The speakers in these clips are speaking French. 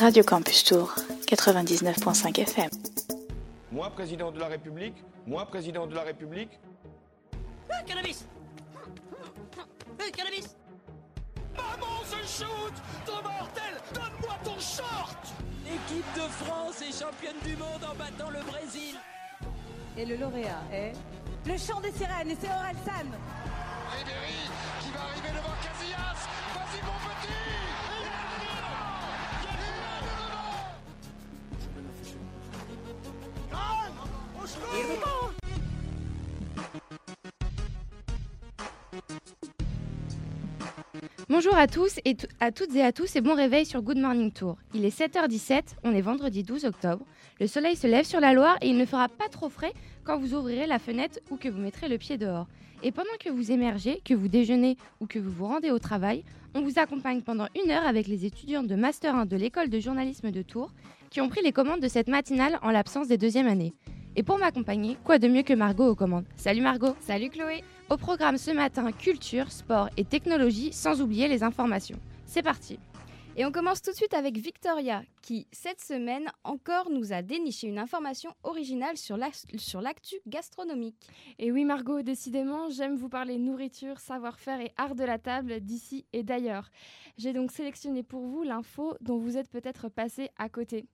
Radio Campus Tour, 99.5 FM. Moi, président de la République, moi, président de la République. Ah, cannabis! Eh, cannabis! Maman, ce shoot! Ton mortel Donne-moi ton short! L'équipe de France est championne du monde en battant le Brésil. Et le lauréat est le chant des sirènes et c'est Aurel Bonjour à tous et à toutes et à tous et bon réveil sur Good Morning Tour. Il est 7h17, on est vendredi 12 octobre. Le soleil se lève sur la Loire et il ne fera pas trop frais quand vous ouvrirez la fenêtre ou que vous mettrez le pied dehors. Et pendant que vous émergez, que vous déjeunez ou que vous vous rendez au travail, on vous accompagne pendant une heure avec les étudiants de Master 1 de l'école de journalisme de Tours qui ont pris les commandes de cette matinale en l'absence des deuxièmes années. Et pour m'accompagner, quoi de mieux que Margot aux commandes? Salut Margot Salut Chloé Au programme ce matin, culture, sport et technologie, sans oublier les informations. C'est parti Et on commence tout de suite avec Victoria, qui, cette semaine, encore nous a déniché une information originale sur l'actu gastronomique. Et oui Margot, décidément, j'aime vous parler nourriture, savoir-faire et art de la table d'ici et d'ailleurs. J'ai donc sélectionné pour vous l'info dont vous êtes peut-être passé à côté.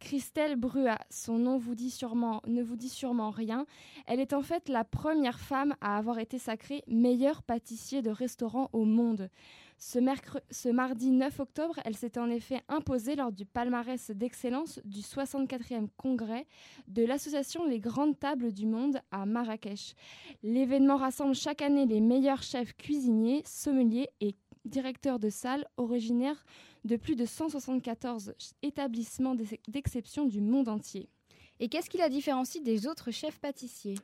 Christelle Brua, son nom vous dit sûrement, ne vous dit sûrement rien. Elle est en fait la première femme à avoir été sacrée meilleure pâtissier de restaurant au monde. Ce, mardi 9 octobre, elle s'était en effet imposée lors du palmarès d'excellence du 64e congrès de l'association Les Grandes Tables du Monde à Marrakech. L'événement rassemble chaque année les meilleurs chefs cuisiniers, sommeliers et directeurs de salles originaires de plus de 174 établissements d'exception du monde entier. Et qu'est-ce qui la différencie des autres chefs pâtissiers?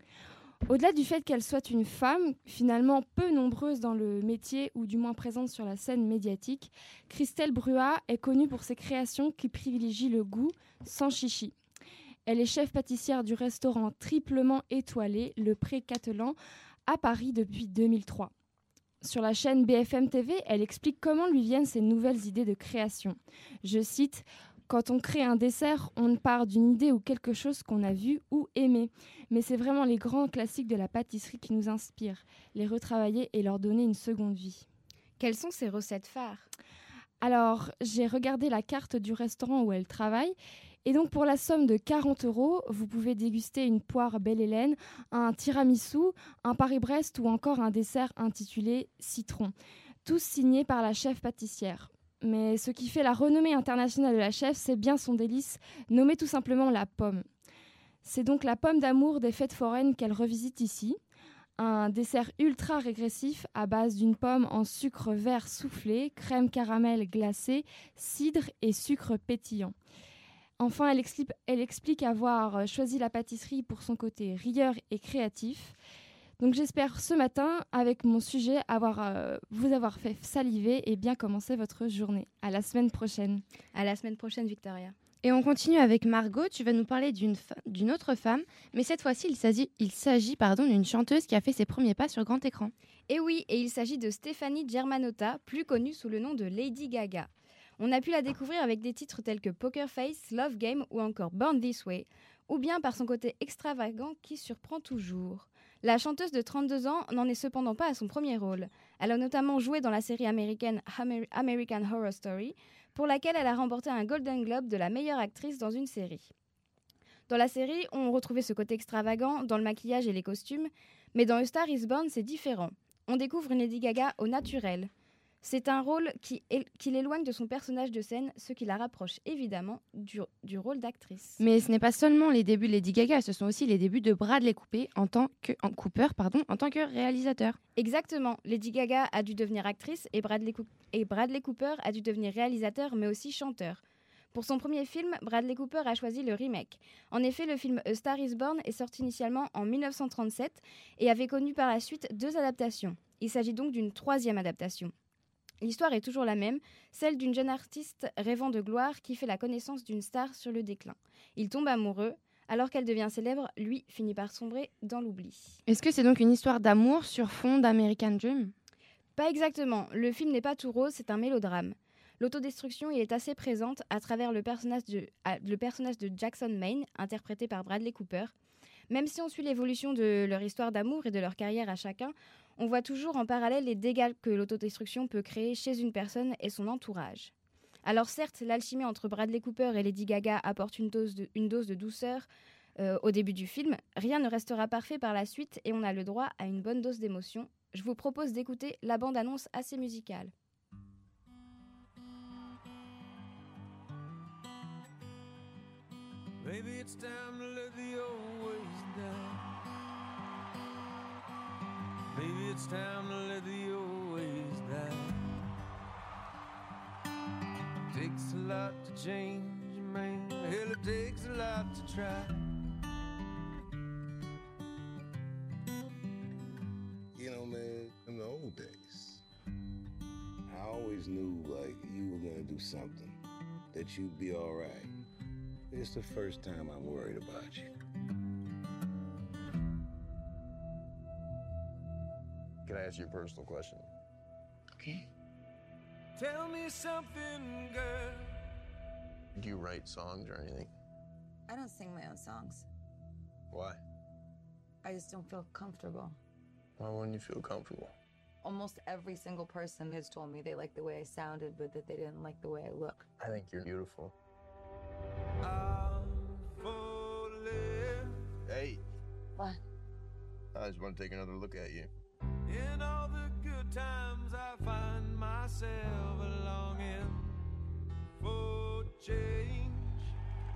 Au-delà du fait qu'elle soit une femme, finalement peu nombreuse dans le métier ou du moins présente sur la scène médiatique, Christelle Brua est connue pour ses créations qui privilégient le goût sans chichi. Elle est chef pâtissière du restaurant triplement étoilé Le Pré-Catelan à Paris depuis 2003. Sur la chaîne BFM TV, elle explique comment lui viennent ces nouvelles idées de création. Je cite quand on crée un dessert, on part d'une idée ou quelque chose qu'on a vu ou aimé. Mais c'est vraiment les grands classiques de la pâtisserie qui nous inspirent, les retravailler et leur donner une seconde vie. Quelles sont ses recettes phares? Alors, j'ai regardé la carte du restaurant où elle travaille. Et donc, pour la somme de 40 euros, vous pouvez déguster une poire Belle Hélène, un tiramisu, un Paris-Brest ou encore un dessert intitulé Citron. Tous signés par la chef pâtissière. Mais ce qui fait la renommée internationale de la chef, c'est bien son délice, nommé tout simplement la pomme. C'est donc la pomme d'amour des fêtes foraines qu'elle revisite ici, un dessert ultra régressif à base d'une pomme en sucre vert soufflé, crème caramel glacée, cidre et sucre pétillant. Enfin, elle explique, avoir choisi la pâtisserie pour son côté rieur et créatif. Donc j'espère ce matin, avec mon sujet, avoir, euh, vous avoir fait saliver et bien commencer votre journée. À la semaine prochaine. À la semaine prochaine, Victoria. Et on continue avec Margot. Tu vas nous parler d'une autre femme, mais cette fois-ci, il s'agit, il s'agit pardon, d'une chanteuse qui a fait ses premiers pas sur grand écran. Et oui, et il s'agit de Stéphanie Germanotta, plus connue sous le nom de Lady Gaga. On a pu la découvrir avec des titres tels que Poker Face, Love Game ou encore Born This Way, ou bien par son côté extravagant qui surprend toujours. La chanteuse de 32 ans n'en est cependant pas à son premier rôle. Elle a notamment joué dans la série américaine American Horror Story, pour laquelle elle a remporté un Golden Globe de la meilleure actrice dans une série. Dans la série, on retrouvait ce côté extravagant dans le maquillage et les costumes, mais dans A Star is Born, c'est différent. On découvre une Lady Gaga au naturel, c'est un rôle qui, l'éloigne de son personnage de scène, ce qui la rapproche évidemment du, rôle d'actrice. Mais ce n'est pas seulement les débuts de Lady Gaga, ce sont aussi les débuts de Bradley Cooper en tant que, Cooper pardon, en tant que réalisateur. Exactement, Lady Gaga a dû devenir actrice et Bradley, et Bradley Cooper a dû devenir réalisateur mais aussi chanteur. Pour son premier film, Bradley Cooper a choisi le remake. En effet, le film A Star is Born est sorti initialement en 1937 et avait connu par la suite deux adaptations. Il s'agit donc d'une troisième adaptation. L'histoire est toujours la même, celle d'une jeune artiste rêvant de gloire qui fait la connaissance d'une star sur le déclin. Il tombe amoureux, alors qu'elle devient célèbre, lui finit par sombrer dans l'oubli. Est-ce que c'est donc une histoire d'amour sur fond d'American Dream? Pas exactement, le film n'est pas tout rose, c'est un mélodrame. L'autodestruction y est assez présente à travers le personnage, de, le personnage de Jackson Maine, interprété par Bradley Cooper. Même si on suit l'évolution de leur histoire d'amour et de leur carrière à chacun, on voit toujours en parallèle les dégâts que l'autodestruction peut créer chez une personne et son entourage. Alors certes, l'alchimie entre Bradley Cooper et Lady Gaga apporte une dose de, douceur euh, au début du film, rien ne restera parfait par la suite et on a le droit à une bonne dose d'émotion. Je vous propose d'écouter la bande-annonce assez musicale. It's time to let the old ways die. Takes a lot to change, man. Hell, it takes a lot to try. You know, man, in the old days, I always knew like you were gonna do something, that you'd be all right. It's the first time I'm worried about you. Can I ask you a personal question? Okay. Tell me something, girl. Do you write songs or anything? I don't sing my own songs. Why? I just don't feel comfortable. Why wouldn't you feel comfortable? Almost every single person has told me they liked the way I sounded, but that they didn't like the way I look. I think you're beautiful. I'm. Hey, What? I just want to take another look at you. In all the good times, I find myself longing for change.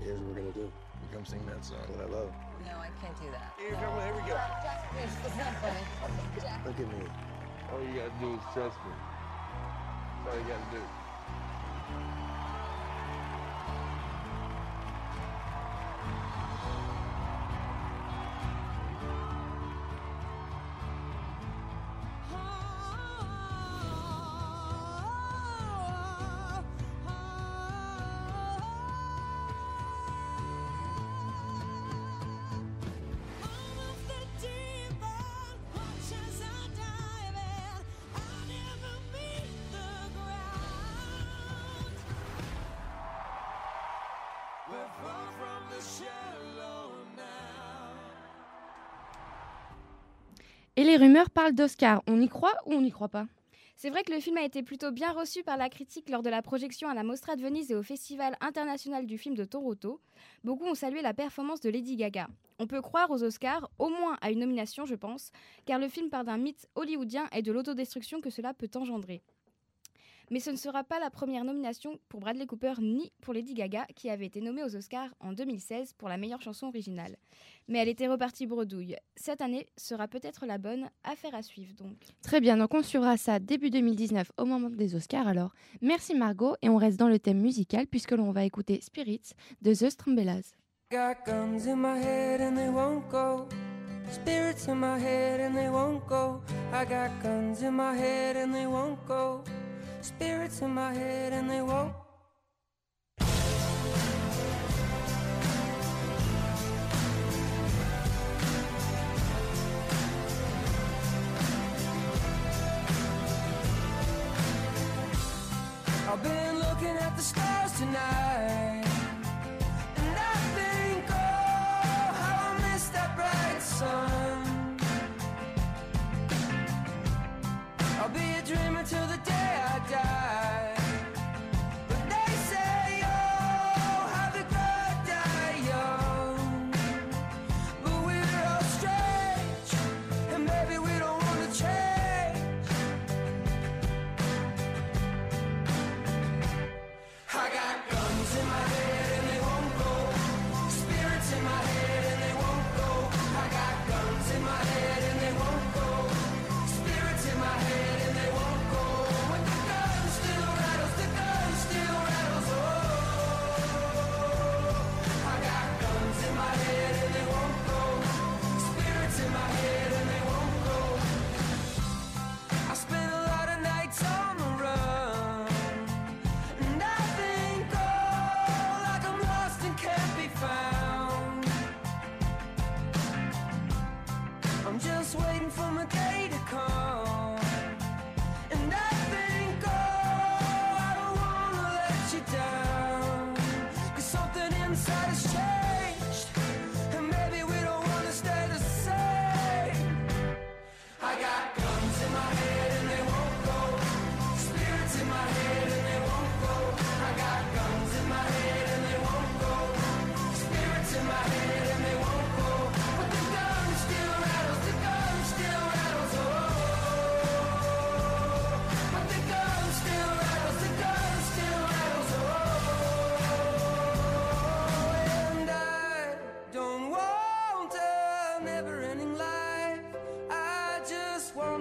Here's what we're gonna do. You come sing that song that I love. No, I can't do that. Here, come on, here we go. Jack, it's not funny. Jack. Look at me. All you gotta do is trust me. That's all you gotta do. Les rumeurs parlent d'Oscar. On y croit ou on n'y croit pas? C'est vrai que le film a été plutôt bien reçu par la critique lors de la projection à la Mostra de Venise et au Festival international du film de Toronto. Beaucoup ont salué la performance de Lady Gaga. On peut croire aux Oscars, au moins à une nomination, je pense, car le film part d'un mythe hollywoodien et de l'autodestruction que cela peut engendrer. Mais ce ne sera pas la première nomination pour Bradley Cooper ni pour Lady Gaga, qui avait été nommée aux Oscars en 2016 pour la meilleure chanson originale. Mais elle était repartie bredouille. Cette année sera peut-être la bonne, affaire à suivre donc. Très bien, donc on suivra ça début 2019 au moment des Oscars alors. Merci Margot et on reste dans le thème musical puisque l'on va écouter Spirits de The Strambellas. Got guns in my head and they won't go. Spirits in my head and they won't go. I got guns in my head and they won't go. Spirits in my head and they won't. I've been looking at the stars tonight.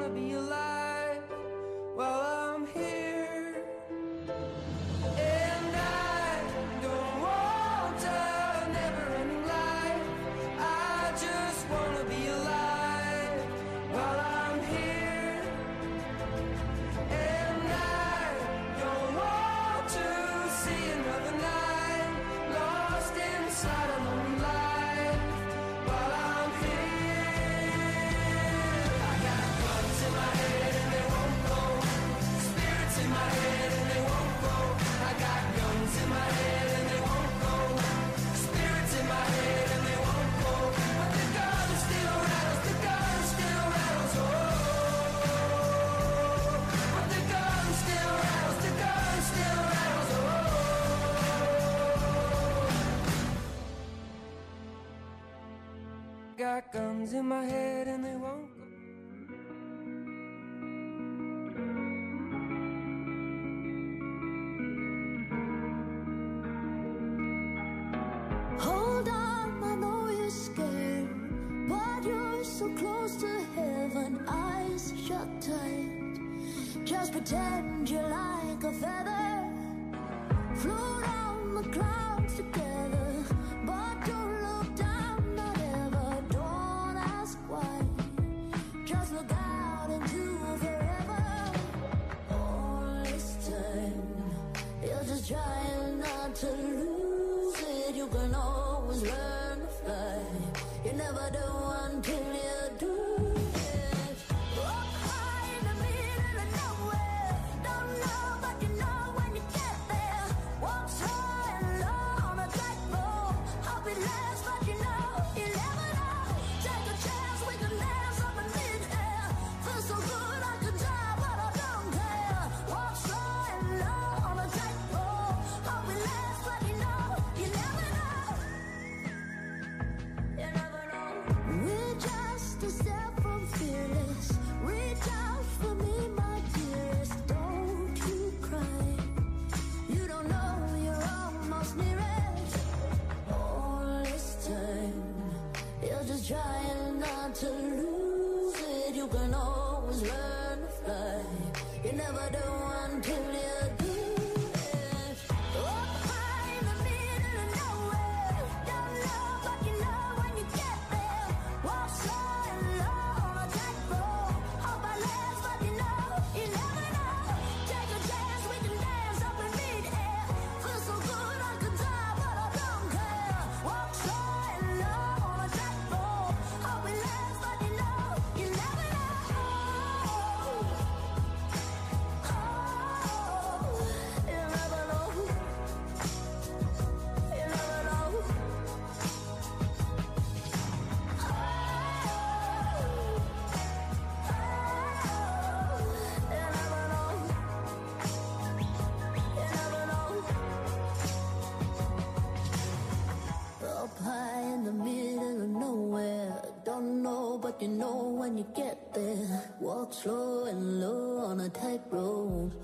wanna be alone. in my head.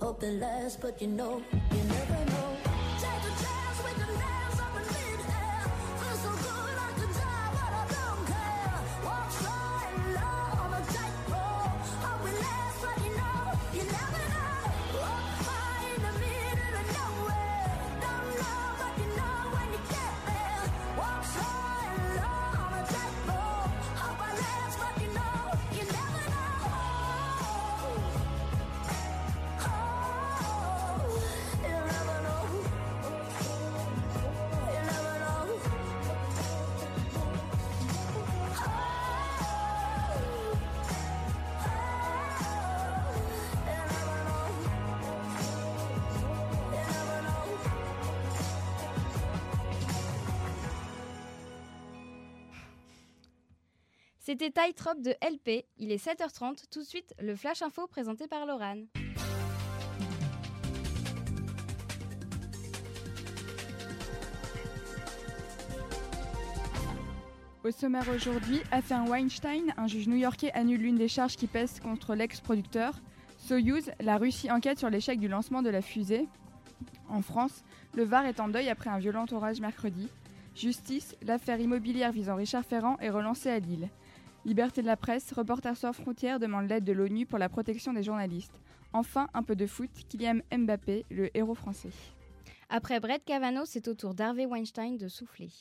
hope it but you know, you never know. C'était Tightrope de LP. Il est 7h30. Tout de suite, le Flash Info présenté par Laurane. Au sommaire aujourd'hui, affaire Weinstein, un juge new-yorkais annule l'une des charges qui pèsent contre l'ex-producteur. Soyuz, la Russie enquête sur l'échec du lancement de la fusée. En France, le Var est en deuil après un violent orage mercredi. Justice, l'affaire immobilière visant Richard Ferrand est relancée à Lille. Liberté de la presse, Reporters sans frontières demande l'aide de l'ONU pour la protection des journalistes. Enfin, un peu de foot, Kylian Mbappé, le héros français. Après Brett Kavanaugh, c'est au tour d'Harvey Weinstein de souffler.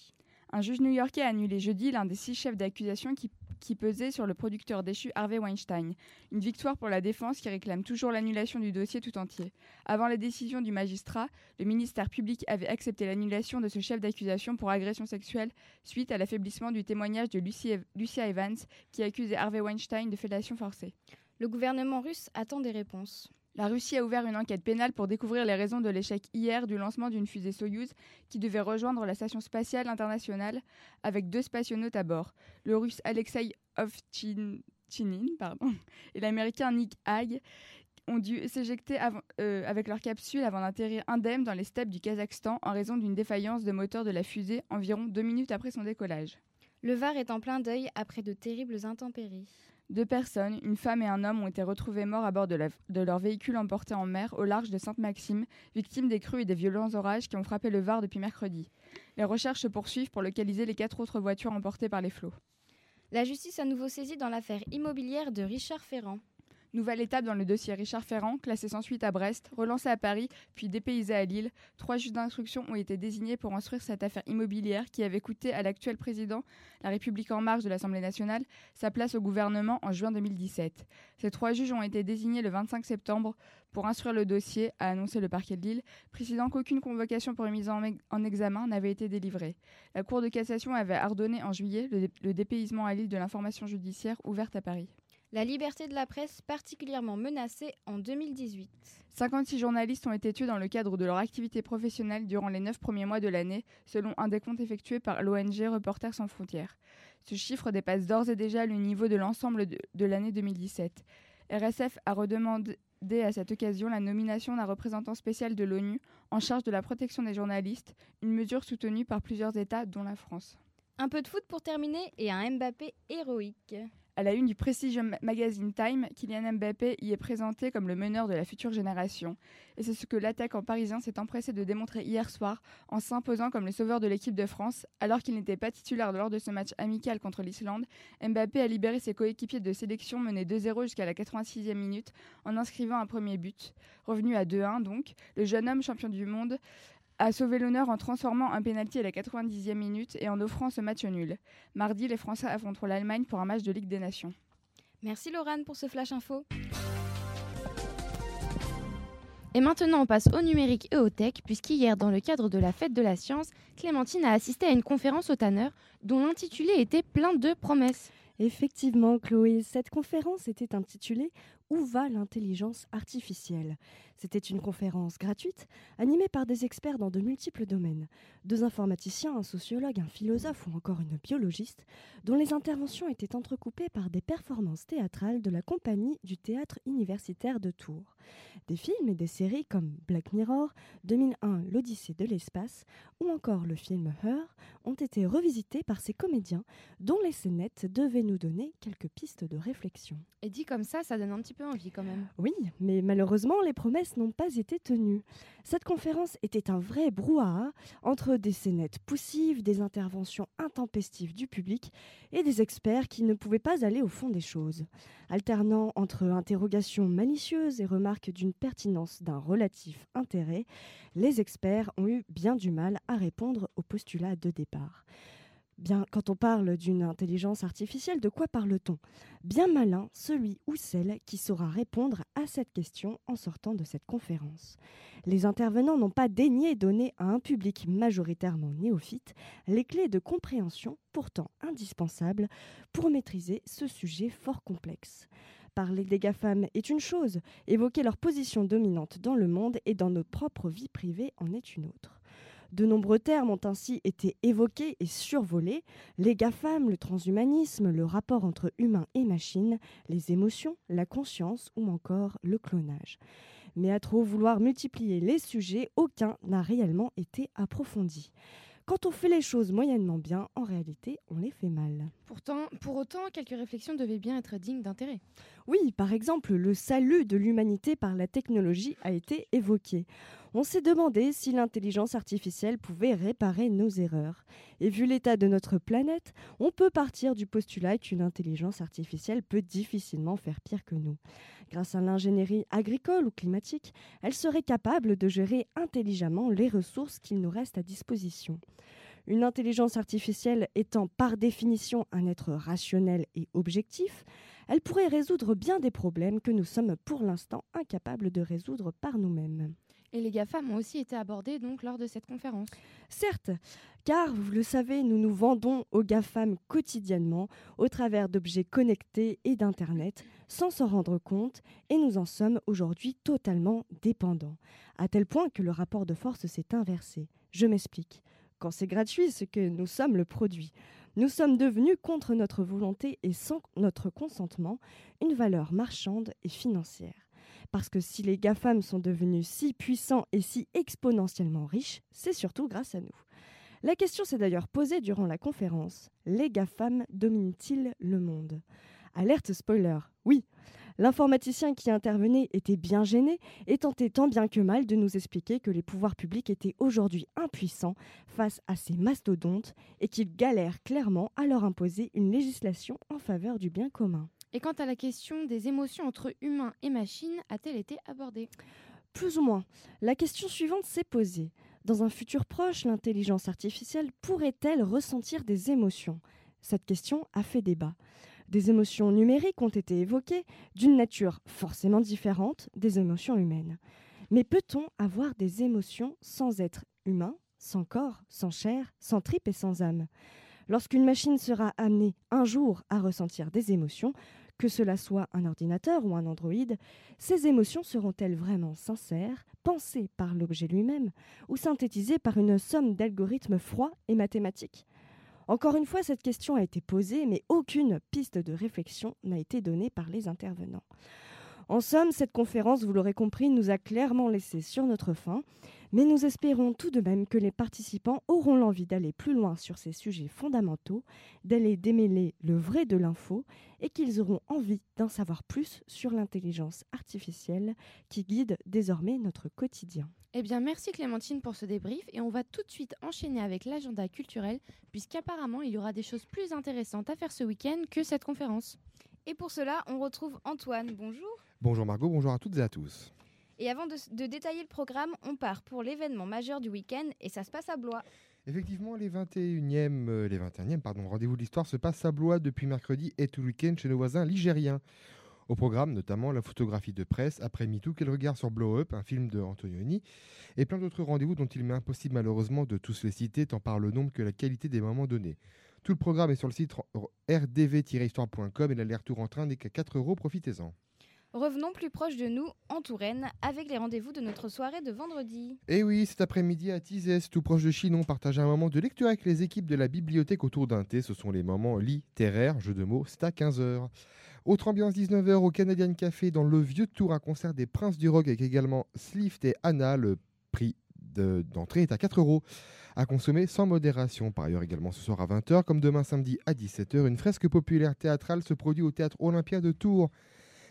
Un juge new-yorkais a annulé jeudi l'un des six chefs d'accusation qui, qui pesait sur le producteur déchu Harvey Weinstein. Une victoire pour la défense qui réclame toujours l'annulation du dossier tout entier. Avant la décision du magistrat, le ministère public avait accepté l'annulation de ce chef d'accusation pour agression sexuelle suite à l'affaiblissement du témoignage de Lucia Evans qui accusait Harvey Weinstein de fellation forcée. Le gouvernement russe attend des réponses. La Russie a ouvert une enquête pénale pour découvrir les raisons de l'échec hier du lancement d'une fusée Soyouz qui devait rejoindre la station spatiale internationale avec deux spationautes à bord, le russe Alexei Ovtchinnin pardon, et l'américain Nick Hague ont dû s'éjecter euh, avec leur capsule avant d'atterrir indemne dans les steppes du Kazakhstan en raison d'une défaillance de moteur de la fusée environ deux minutes après son décollage. Le Var est en plein deuil après de terribles intempéries. Deux personnes, une femme et un homme, ont été retrouvés morts à bord de, de leur véhicule emporté en mer au large de Sainte-Maxime, victimes des crues et des violents orages qui ont frappé le Var depuis mercredi. Les recherches se poursuivent pour localiser les quatre autres voitures emportées par les flots. La justice à nouveau saisie dans l'affaire immobilière de Richard Ferrand. Nouvelle étape dans le dossier Richard Ferrand, classé sans suite à Brest, relancé à Paris, puis dépaysé à Lille. Trois juges d'instruction ont été désignés pour instruire cette affaire immobilière qui avait coûté à l'actuel président, La République en marche de l'Assemblée nationale, sa place au gouvernement en juin 2017. Ces trois juges ont été désignés le 25 septembre pour instruire le dossier, a annoncé le parquet de Lille, précisant qu'aucune convocation pour une mise en, en examen n'avait été délivrée. La Cour de cassation avait ordonné en juillet le dépaysement à Lille de l'information judiciaire ouverte à Paris. La liberté de la presse particulièrement menacée en 2018. 56 journalistes ont été tués dans le cadre de leur activité professionnelle durant les neuf premiers mois de l'année, selon un décompte effectué par l'ONG Reporters sans frontières. Ce chiffre dépasse d'ores et déjà le niveau de l'ensemble de, de l'année 2017. RSF a redemandé à cette occasion la nomination d'un représentant spécial de l'ONU en charge de la protection des journalistes, une mesure soutenue par plusieurs États, dont la France. Un peu de foot pour terminer et un Mbappé héroïque. À la une du prestigieux ma- magazine Time, Kylian Mbappé y est présenté comme le meneur de la future génération. Et c'est ce que l'attaquant parisien s'est empressé de démontrer hier soir en s'imposant comme le sauveur de l'équipe de France. Alors qu'il n'était pas titulaire lors de ce match amical contre l'Islande, Mbappé a libéré ses coéquipiers de sélection menés 2-0 jusqu'à la 86e minute en inscrivant un premier but. Revenu à 2-1 donc, le jeune homme champion du monde a sauvé l'honneur en transformant un pénalty à la 90e minute et en offrant ce match nul. Mardi, les Français affronteront l'Allemagne pour un match de Ligue des Nations. Merci Laurane pour ce flash info. Et maintenant, on passe au numérique et au tech, puisqu'hier, dans le cadre de la fête de la science, Clémentine a assisté à une conférence au Tanner dont l'intitulé était plein de promesses. Effectivement, Chloé, cette conférence était intitulée Où va l'intelligence artificielle? C'était une conférence gratuite, animée par des experts dans de multiples domaines. Deux informaticiens, un sociologue, un philosophe ou encore une biologiste, dont les interventions étaient entrecoupées par des performances théâtrales de la compagnie du théâtre universitaire de Tours. Des films et des séries comme Black Mirror, 2001 L'Odyssée de l'espace ou encore le film Her ont été revisités par ces comédiens dont les scénettes devaient nous donner quelques pistes de réflexion. Et dit comme ça, ça donne un petit Oui, mais malheureusement, les promesses n'ont pas été tenues. Cette conférence était un vrai brouhaha entre des scénettes poussives, des interventions intempestives du public et des experts qui ne pouvaient pas aller au fond des choses. Alternant entre interrogations malicieuses et remarques d'une pertinence d'un relatif intérêt, les experts ont eu bien du mal à répondre au postulat de départ. Bien, quand on parle d'une intelligence artificielle, de quoi parle-t-on? Bien malin, celui ou celle qui saura répondre à cette question en sortant de cette conférence. Les intervenants n'ont pas daigné donner à un public majoritairement néophyte les clés de compréhension pourtant indispensables pour maîtriser ce sujet fort complexe. Parler des GAFAM est une chose, évoquer leur position dominante dans le monde et dans notre propre vie privée en est une autre. De nombreux termes ont ainsi été évoqués et survolés les GAFAM, le transhumanisme, le rapport entre humains et machines, les émotions, la conscience ou encore le clonage. Mais à trop vouloir multiplier les sujets, aucun n'a réellement été approfondi. Quand on fait les choses moyennement bien, en réalité, on les fait mal. Pourtant, pour autant, quelques réflexions devaient bien être dignes d'intérêt. Oui, par exemple, le salut de l'humanité par la technologie a été évoqué. On s'est demandé si l'intelligence artificielle pouvait réparer nos erreurs. Et vu l'état de notre planète, on peut partir du postulat qu'une intelligence artificielle peut difficilement faire pire que nous. Grâce à l'ingénierie agricole ou climatique, elle serait capable de gérer intelligemment les ressources qu'il nous reste à disposition. Une intelligence artificielle étant par définition un être rationnel et objectif, elle pourrait résoudre bien des problèmes que nous sommes pour l'instant incapables de résoudre par nous-mêmes. Et les GAFAM ont aussi été abordés donc lors de cette conférence. Certes, car vous le savez, nous nous vendons aux GAFAM quotidiennement au travers d'objets connectés et d'Internet sans s'en rendre compte et nous en sommes aujourd'hui totalement dépendants. À tel point que le rapport de force s'est inversé. Je m'explique. Quand c'est gratuit, c'est que nous sommes le produit. Nous sommes devenus, contre notre volonté et sans notre consentement, une valeur marchande et financière. Parce que si les GAFAM sont devenus si puissants et si exponentiellement riches, c'est surtout grâce à nous. La question s'est d'ailleurs posée durant la conférence. Les GAFAM dominent-ils le monde? Alerte spoiler, oui. L'informaticien qui intervenait était bien gêné et tentait tant bien que mal de nous expliquer que les pouvoirs publics étaient aujourd'hui impuissants face à ces mastodontes et qu'ils galèrent clairement à leur imposer une législation en faveur du bien commun. Et quant à la question des émotions entre humains et machines, a-t-elle été abordée? Plus ou moins. La question suivante s'est posée. Dans un futur proche, l'intelligence artificielle pourrait-elle ressentir des émotions? Cette question a fait débat. Des émotions numériques ont été évoquées, d'une nature forcément différente des émotions humaines. Mais peut-on avoir des émotions sans être humain, sans corps, sans chair, sans tripes et sans âme? Lorsqu'une machine sera amenée un jour à ressentir des émotions, que cela soit un ordinateur ou un androïde, ces émotions seront-elles vraiment sincères, pensées par l'objet lui-même, ou synthétisées par une somme d'algorithmes froids et mathématiques? Encore une fois, cette question a été posée, mais aucune piste de réflexion n'a été donnée par les intervenants. En somme, cette conférence, vous l'aurez compris, nous a clairement laissé sur notre faim, mais nous espérons tout de même que les participants auront l'envie d'aller plus loin sur ces sujets fondamentaux, d'aller démêler le vrai de l'info, et qu'ils auront envie d'en savoir plus sur l'intelligence artificielle qui guide désormais notre quotidien. Eh bien, merci Clémentine pour ce débrief et on va tout de suite enchaîner avec l'agenda culturel puisqu'apparemment il y aura des choses plus intéressantes à faire ce week-end que cette conférence. Et pour cela, on retrouve Antoine. Bonjour. Bonjour Margot, bonjour à toutes et à tous. Et avant de, de détailler le programme, on part pour l'événement majeur du week-end et ça se passe à Blois. Effectivement, les 21e, euh, les 21e pardon, rendez-vous de l'histoire se passent à Blois depuis mercredi et tout le week-end chez nos voisins ligériens. Au programme, notamment la photographie de presse après MeToo, Quel regard sur Blow Up, un film de Antonioni, et plein d'autres rendez-vous dont il m'est impossible malheureusement de tous les citer, tant par le nombre que la qualité des moments donnés. Tout le programme est sur le site rdv-histoire.com et l'aller-retour en train n'est qu'à 4 euros, profitez-en. Revenons plus proche de nous, en Touraine, avec les rendez-vous de notre soirée de vendredi. Et oui, cet après-midi à Tizès, tout proche de Chinon, partage un moment de lecture avec les équipes de la bibliothèque autour d'un thé. Ce sont les moments littéraires, jeu de mots, c'est à 15h. Autre ambiance 19h au Canadian Café dans le vieux tour, un concert des Princes du Rock avec également Slift et Anna. Le prix de- d'entrée est à 4 euros à consommer sans modération. Par ailleurs, également ce soir à 20h, comme demain samedi à 17h, une fresque populaire théâtrale se produit au théâtre Olympia de Tours.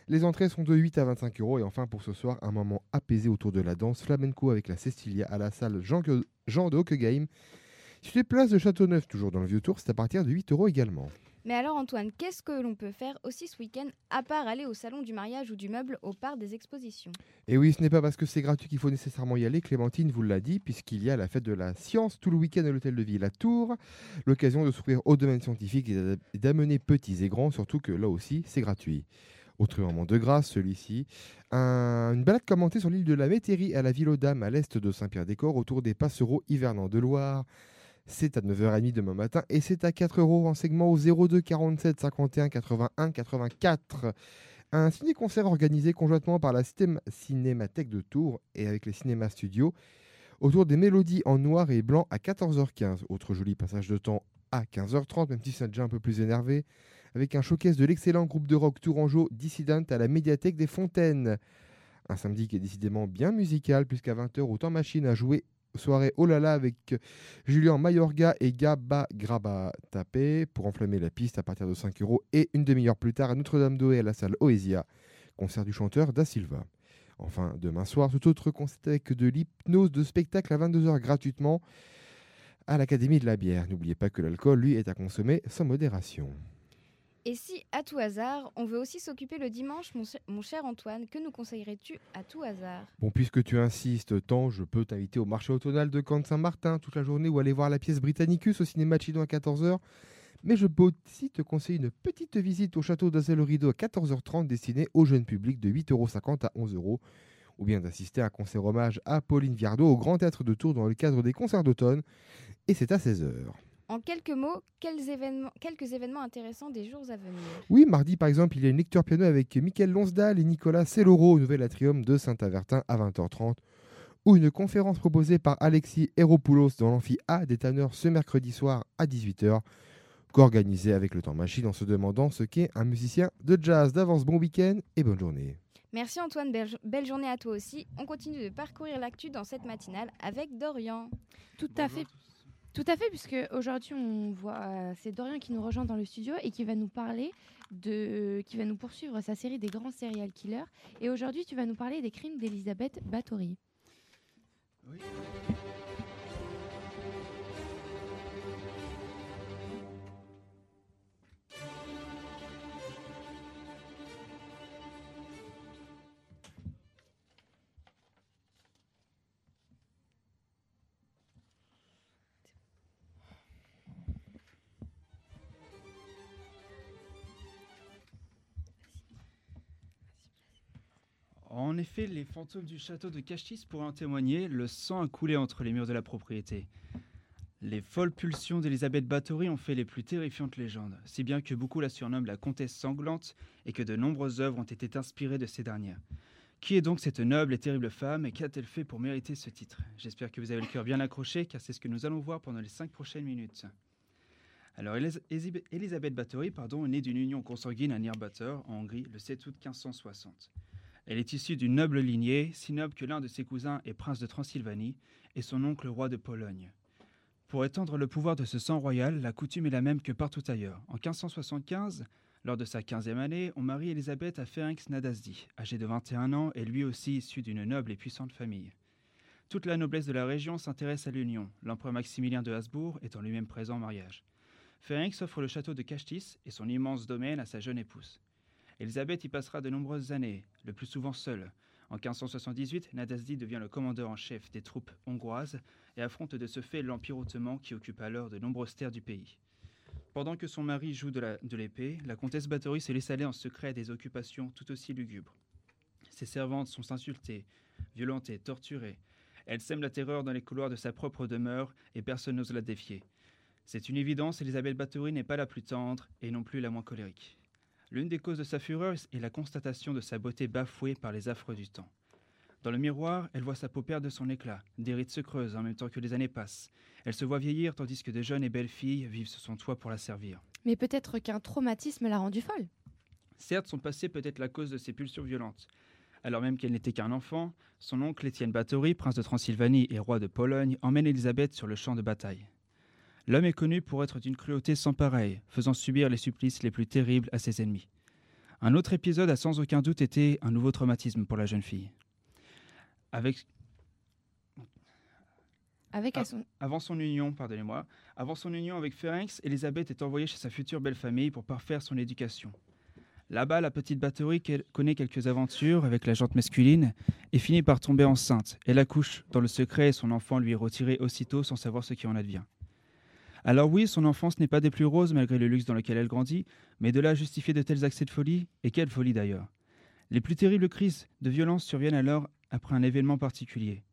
Les entrées sont de 8 à 25 euros. Et enfin, pour ce soir, un moment apaisé autour de la danse flamenco avec la Cecilia à la salle Jean de Hockegame. Les places de Châteauneuf, toujours dans le vieux tour, c'est à partir de 8 euros également. Mais alors Antoine, qu'est-ce que l'on peut faire aussi ce week-end à part aller au salon du mariage ou du meuble au parc des expositions? Et oui, ce n'est pas parce que c'est gratuit qu'il faut nécessairement y aller. Clémentine vous l'a dit, puisqu'il y a la fête de la science tout le week-end à l'hôtel de ville à Tours. L'occasion de s'ouvrir au domaine scientifique et d'a- et d'amener petits et grands, surtout que là aussi, c'est gratuit. Autre moment de grâce, celui-ci. Un- une balade commentée sur l'île de la Métairie à la ville aux Dames, à l'est de Saint-Pierre-des-Corps, autour des passereaux hivernants de Loire. C'est à 9h30 demain matin et c'est à 4 euros. Renseignement au 02 47 51 81 84. Un ciné-concert organisé conjointement par la Cinémathèque de Tours et avec les cinémas studios autour des mélodies en noir et blanc à 14h15. Autre joli passage de temps à 15h30, même si c'est déjà un peu plus énervé, avec un showcase de l'excellent groupe de rock tourangeau Dissident à la médiathèque des Fontaines. Un samedi qui est décidément bien musical, puisqu'à 20h, autant machine à jouer soirée Oh avec Julien Mayorga et Gaba Graba Tapé pour enflammer la piste à partir de 5 euros et une demi-heure plus tard à Notre-Dame-d'Oé à la salle Oesia, concert du chanteur Da Silva. Enfin, demain soir, tout autre concept avec de l'hypnose de spectacle à 22h gratuitement à l'Académie de la bière. N'oubliez pas que l'alcool, lui, est à consommer sans modération. Et si, à tout hasard, on veut aussi s'occuper le dimanche, mon, cher- Antoine, que nous conseillerais-tu à tout hasard? Bon, puisque tu insistes tant, je peux t'inviter au marché automnal de Camp Saint-Martin toute la journée ou aller voir la pièce Britannicus au cinéma Chidon à 14h. Mais je peux aussi te conseiller une petite visite au château d'Azel Rideau à 14h30 destinée au jeune public de 8,50€ à 11€, ou bien d'assister à un concert hommage à Pauline Viardot au Grand Théâtre de Tours dans le cadre des concerts d'automne, et c'est à 16h. En quelques mots, quels événements, quelques événements intéressants des jours à venir Oui, mardi par exemple, il y a une lecture piano avec Mickaël Lonsdal et Nicolas Celloro au Nouvel Atrium de Saint-Avertin à 20h30, ou une conférence proposée par Alexis Héropoulos dans l'amphi A des Tanneurs ce mercredi soir à 18h, co-organisée avec le temps machine en se demandant ce qu'est un musicien de jazz. D'avance, bon week-end et bonne journée. Merci Antoine, belle, belle journée à toi aussi. On continue de parcourir l'actu dans cette matinale avec Dorian. Tout à fait. Tout à fait, puisque aujourd'hui on voit euh, c'est Dorian qui nous rejoint dans le studio et qui va nous parler de, qui va nous poursuivre sa série des grands serial killers. Et aujourd'hui tu vas nous parler des crimes d'Elisabeth Bathory. En effet, les fantômes du château de Cachis pourraient en témoigner, le sang a coulé entre les murs de la propriété. Les folles pulsions d'Elisabeth Bathory ont fait les plus terrifiantes légendes, si bien que beaucoup la surnomment la comtesse sanglante et que de nombreuses œuvres ont été inspirées de ces dernières. Qui est donc cette noble et terrible femme et qu'a-t-elle fait pour mériter ce titre? J'espère que vous avez le cœur bien accroché car c'est ce que nous allons voir pendant les cinq prochaines minutes. Alors, Elis- Elisabeth Elisabeth Bathory pardon, est née d'une union consanguine à Nierbator, en Hongrie, le 7 août 1560. Elle est issue d'une noble lignée, si noble que l'un de ses cousins est prince de Transylvanie et son oncle roi de Pologne. Pour étendre le pouvoir de ce sang royal, la coutume est la même que partout ailleurs. En 1575, lors de sa 15e année, on marie Elisabeth à Ferenc Nadasdy, âgé de 21 ans et lui aussi issu d'une noble et puissante famille. Toute la noblesse de la région s'intéresse à l'union, l'empereur Maximilien de Habsbourg étant lui-même présent au mariage. Ferenc offre le château de Cachtis et son immense domaine à sa jeune épouse. Elisabeth y passera de nombreuses années, le plus souvent seule. En 1578, Nadasdy devient le commandeur en chef des troupes hongroises et affronte de ce fait l'Empire ottoman qui occupe alors de nombreuses terres du pays. Pendant que son mari joue de l'épée, la comtesse Bathory se laisse aller en secret à des occupations tout aussi lugubres. Ses servantes sont insultées, violentées, torturées. Elle sème la terreur dans les couloirs de sa propre demeure et personne n'ose la défier. C'est une évidence, Elisabeth Bathory n'est pas la plus tendre et non plus la moins colérique. L'une des causes de sa fureur est la constatation de sa beauté bafouée par les affreux du temps. Dans le miroir, elle voit sa peau perdre son éclat, des rides se creusent en même temps que les années passent. Elle se voit vieillir tandis que de jeunes et belles filles vivent sous son toit pour la servir. Mais peut-être qu'un traumatisme l'a rendue folle. Certes, son passé peut être la cause de ses pulsions violentes. Alors même qu'elle n'était qu'un enfant, son oncle Étienne Bathory, prince de Transylvanie et roi de Pologne, emmène Élisabeth sur le champ de bataille. L'homme est connu pour être d'une cruauté sans pareille, faisant subir les supplices les plus terribles à ses ennemis. Un autre épisode a sans aucun doute été un nouveau traumatisme pour la jeune fille. Avec Avec Ah, son- Avant son union, pardonnez-moi, avant son union avec Ferenc, Elisabeth est envoyée chez sa future belle famille pour parfaire son éducation. Là-bas, la petite batterie connaît quelques aventures avec la jante masculine et finit par tomber enceinte. Elle accouche dans le secret et son enfant lui est retiré aussitôt sans savoir ce qui en advient. Alors oui, son enfance n'est pas des plus roses malgré le luxe dans lequel elle grandit, mais de là à justifier de tels accès de folie, et quelle folie d'ailleurs. Les plus terribles crises de violence surviennent alors après un événement particulier.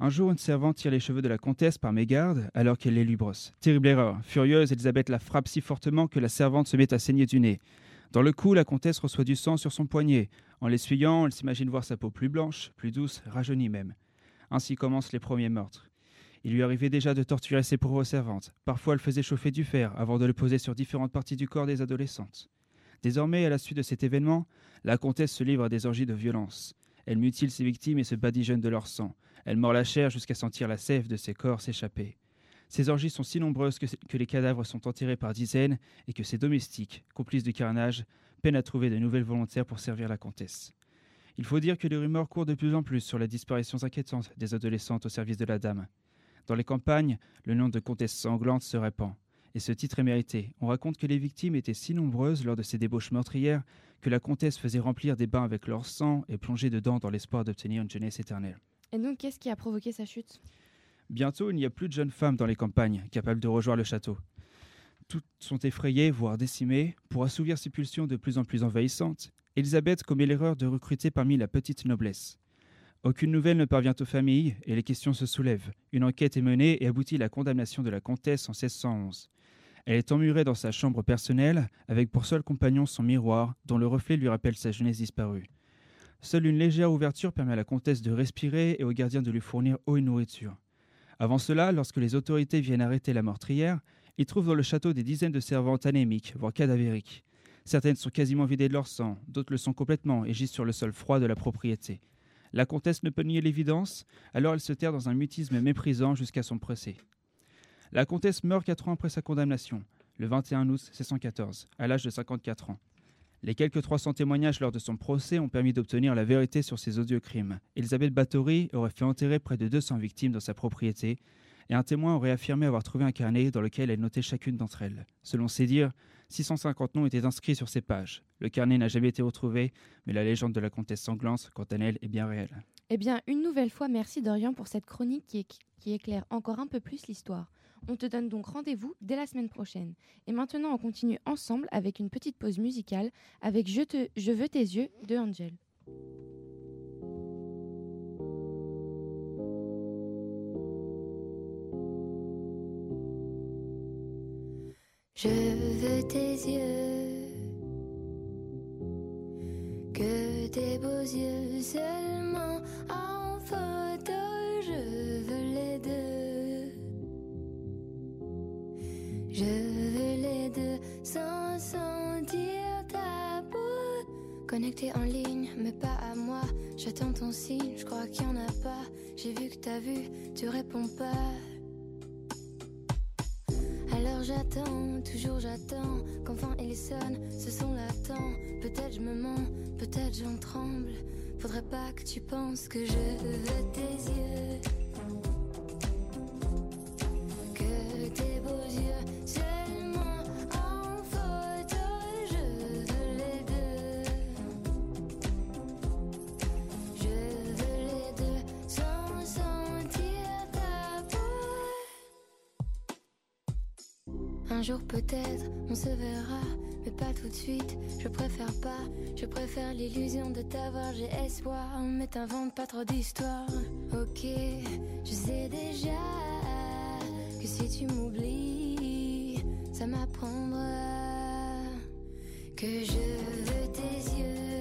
Un jour, une servante tire les cheveux de la comtesse par mégarde alors qu'elle les lui brosse. Terrible erreur. Furieuse, Elisabeth la frappe si fortement que la servante se met à saigner du nez. Dans le coup, la comtesse reçoit du sang sur son poignet. En l'essuyant, elle s'imagine voir sa peau plus blanche, plus douce, rajeunie même. Ainsi commencent les premiers meurtres. Il lui arrivait déjà de torturer ses pauvres servantes. Parfois, elle faisait chauffer du fer avant de le poser sur différentes parties du corps des adolescentes. Désormais, à la suite de cet événement, la comtesse se livre à des orgies de violence. Elle mutile ses victimes et se badigeonne de leur sang. Elle mord la chair jusqu'à sentir la sève de ses corps s'échapper. Ces orgies sont si nombreuses que, que les cadavres sont enterrés par dizaines et que ses domestiques, complices du carnage, peinent à trouver de nouvelles volontaires pour servir la comtesse. Il faut dire que les rumeurs courent de plus en plus sur les disparitions inquiétantes des adolescentes au service de la dame. Dans les campagnes, le nom de comtesse sanglante se répand. Et ce titre est mérité. On raconte que les victimes étaient si nombreuses lors de ces débauches meurtrières que la comtesse faisait remplir des bains avec leur sang et plonger dedans dans l'espoir d'obtenir une jeunesse éternelle. Et donc, qu'est-ce qui a provoqué sa chute? Bientôt, il n'y a plus de jeunes femmes dans les campagnes capables de rejoindre le château. Toutes sont effrayées, voire décimées. Pour assouvir ces pulsions de plus en plus envahissantes, Elisabeth commet l'erreur de recruter parmi la petite noblesse. Aucune nouvelle ne parvient aux familles et les questions se soulèvent. Une enquête est menée et aboutit à la condamnation de la comtesse en 1611. Elle est emmurée dans sa chambre personnelle, avec pour seul compagnon son miroir, dont le reflet lui rappelle sa jeunesse disparue. Seule une légère ouverture permet à la comtesse de respirer et au gardien de lui fournir eau et nourriture. Avant cela, lorsque les autorités viennent arrêter la meurtrière, ils trouvent dans le château des dizaines de servantes anémiques, voire cadavériques. Certaines sont quasiment vidées de leur sang, d'autres le sont complètement et gisent sur le sol froid de la propriété. La comtesse ne peut nier l'évidence, alors elle se terre dans un mutisme méprisant jusqu'à son procès. La comtesse meurt quatre ans après sa condamnation, le 21 août 1614, à l'âge de 54 ans. Les quelques 300 témoignages lors de son procès ont permis d'obtenir la vérité sur ces odieux crimes. Elisabeth Bathory aurait fait enterrer près de 200 victimes dans sa propriété, et un témoin aurait affirmé avoir trouvé un carnet dans lequel elle notait chacune d'entre elles. Selon ses dires, 650 noms étaient inscrits sur ces pages. Le carnet n'a jamais été retrouvé, mais la légende de la comtesse sanglante, quant à elle, est bien réelle. Eh bien, une nouvelle fois, merci Dorian pour cette chronique qui, qui éclaire encore un peu plus l'histoire. On te donne donc rendez-vous dès la semaine prochaine. Et maintenant, on continue ensemble avec une petite pause musicale avec Je, te, Je veux tes yeux de Angel. Je veux tes yeux, que tes beaux yeux seulement en photo. Je veux les deux, je veux les deux sans sentir ta peau. Connecté en ligne, mais pas à moi. J'attends ton signe, je crois qu'il y en a pas. J'ai vu que t'as vu, tu réponds pas. J'attends, toujours j'attends qu'enfin il sonne, ce son l'attend. Peut-être je me mens, peut-être j'en tremble. Faudrait pas que tu penses que je veux tes yeux. Mais t'invente pas trop d'histoires. Ok, je sais déjà que si tu m'oublies, ça m'apprendra que je veux tes yeux.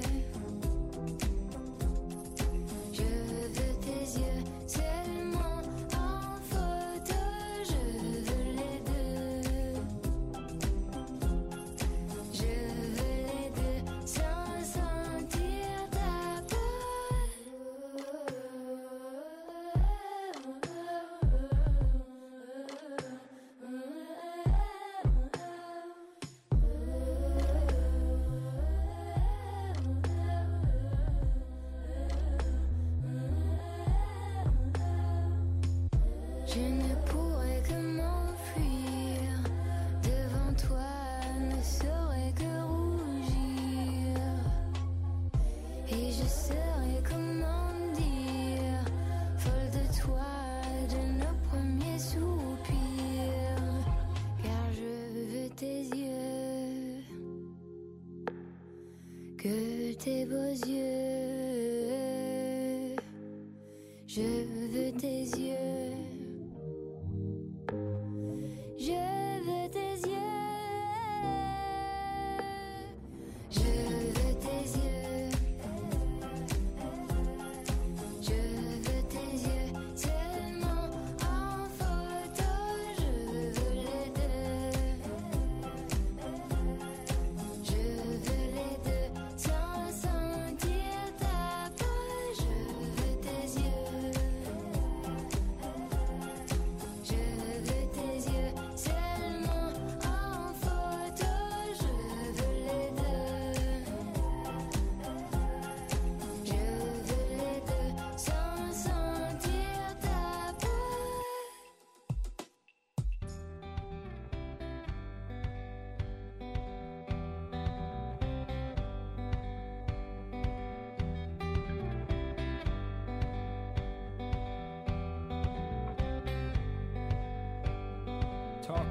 Tes beaux yeux. Je veux tes